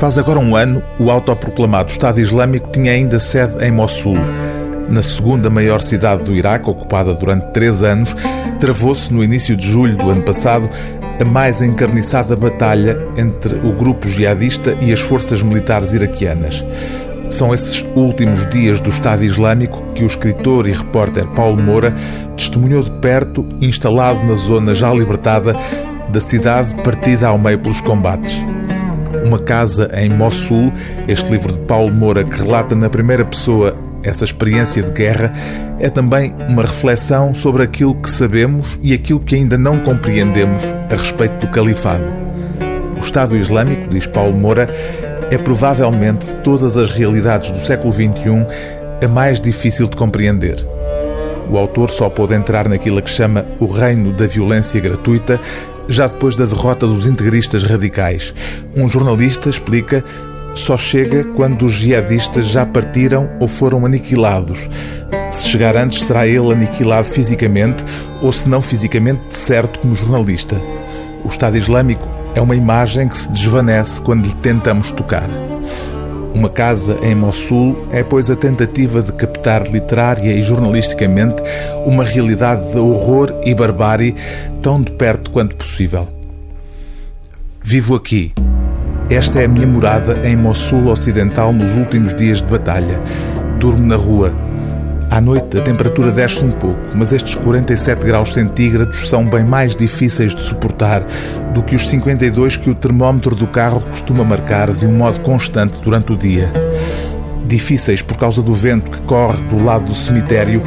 Faz agora um ano, o autoproclamado Estado Islâmico tinha ainda sede em Mossul. Na segunda maior cidade do Iraque, ocupada durante três anos, travou-se no início de julho do ano passado a mais encarniçada batalha entre o grupo jihadista e as forças militares iraquianas. São esses últimos dias do Estado Islâmico que o escritor e repórter Paulo Moura testemunhou de perto, instalado na zona já libertada da cidade partida ao meio pelos combates. Uma Casa em Mossul, este livro de Paulo Moura que relata na primeira pessoa essa experiência de guerra, é também uma reflexão sobre aquilo que sabemos e aquilo que ainda não compreendemos a respeito do califado. O Estado Islâmico, diz Paulo Moura, é provavelmente de todas as realidades do século XXI a mais difícil de compreender. O autor só pôde entrar naquilo que chama o reino da violência gratuita, já depois da derrota dos integristas radicais. Um jornalista explica só chega quando os jihadistas já partiram ou foram aniquilados. Se chegar antes, será ele aniquilado fisicamente ou, se não fisicamente, de certo como jornalista. O Estado Islâmico é uma imagem que se desvanece quando lhe tentamos tocar. Uma casa em Mossul é, pois, a tentativa de captar literária e jornalisticamente uma realidade de horror e barbárie tão de perto quanto possível. Vivo aqui. Esta é a minha morada em Mossul Ocidental nos últimos dias de batalha. Durmo na rua. À noite a temperatura desce um pouco, mas estes 47 graus centígrados são bem mais difíceis de suportar do que os 52 que o termómetro do carro costuma marcar de um modo constante durante o dia. Difíceis por causa do vento que corre do lado do cemitério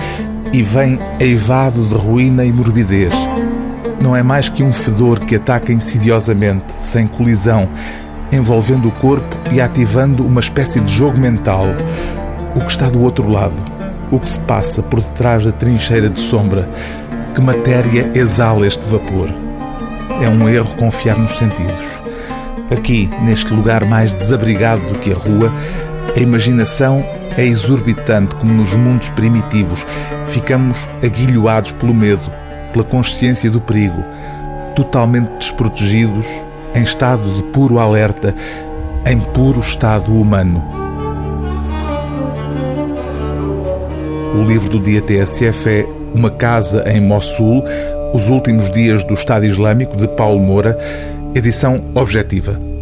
e vem eivado de ruína e morbidez. Não é mais que um fedor que ataca insidiosamente, sem colisão, envolvendo o corpo e ativando uma espécie de jogo mental. O que está do outro lado? O que se passa por detrás da trincheira de sombra? Que matéria exala este vapor? É um erro confiar nos sentidos. Aqui, neste lugar mais desabrigado do que a rua, a imaginação é exorbitante como nos mundos primitivos. Ficamos aguilhoados pelo medo, pela consciência do perigo, totalmente desprotegidos em estado de puro alerta, em puro estado humano. O livro do dia TSF é Uma Casa em Mossul, Os Últimos Dias do Estado Islâmico, de Paulo Moura, edição objetiva.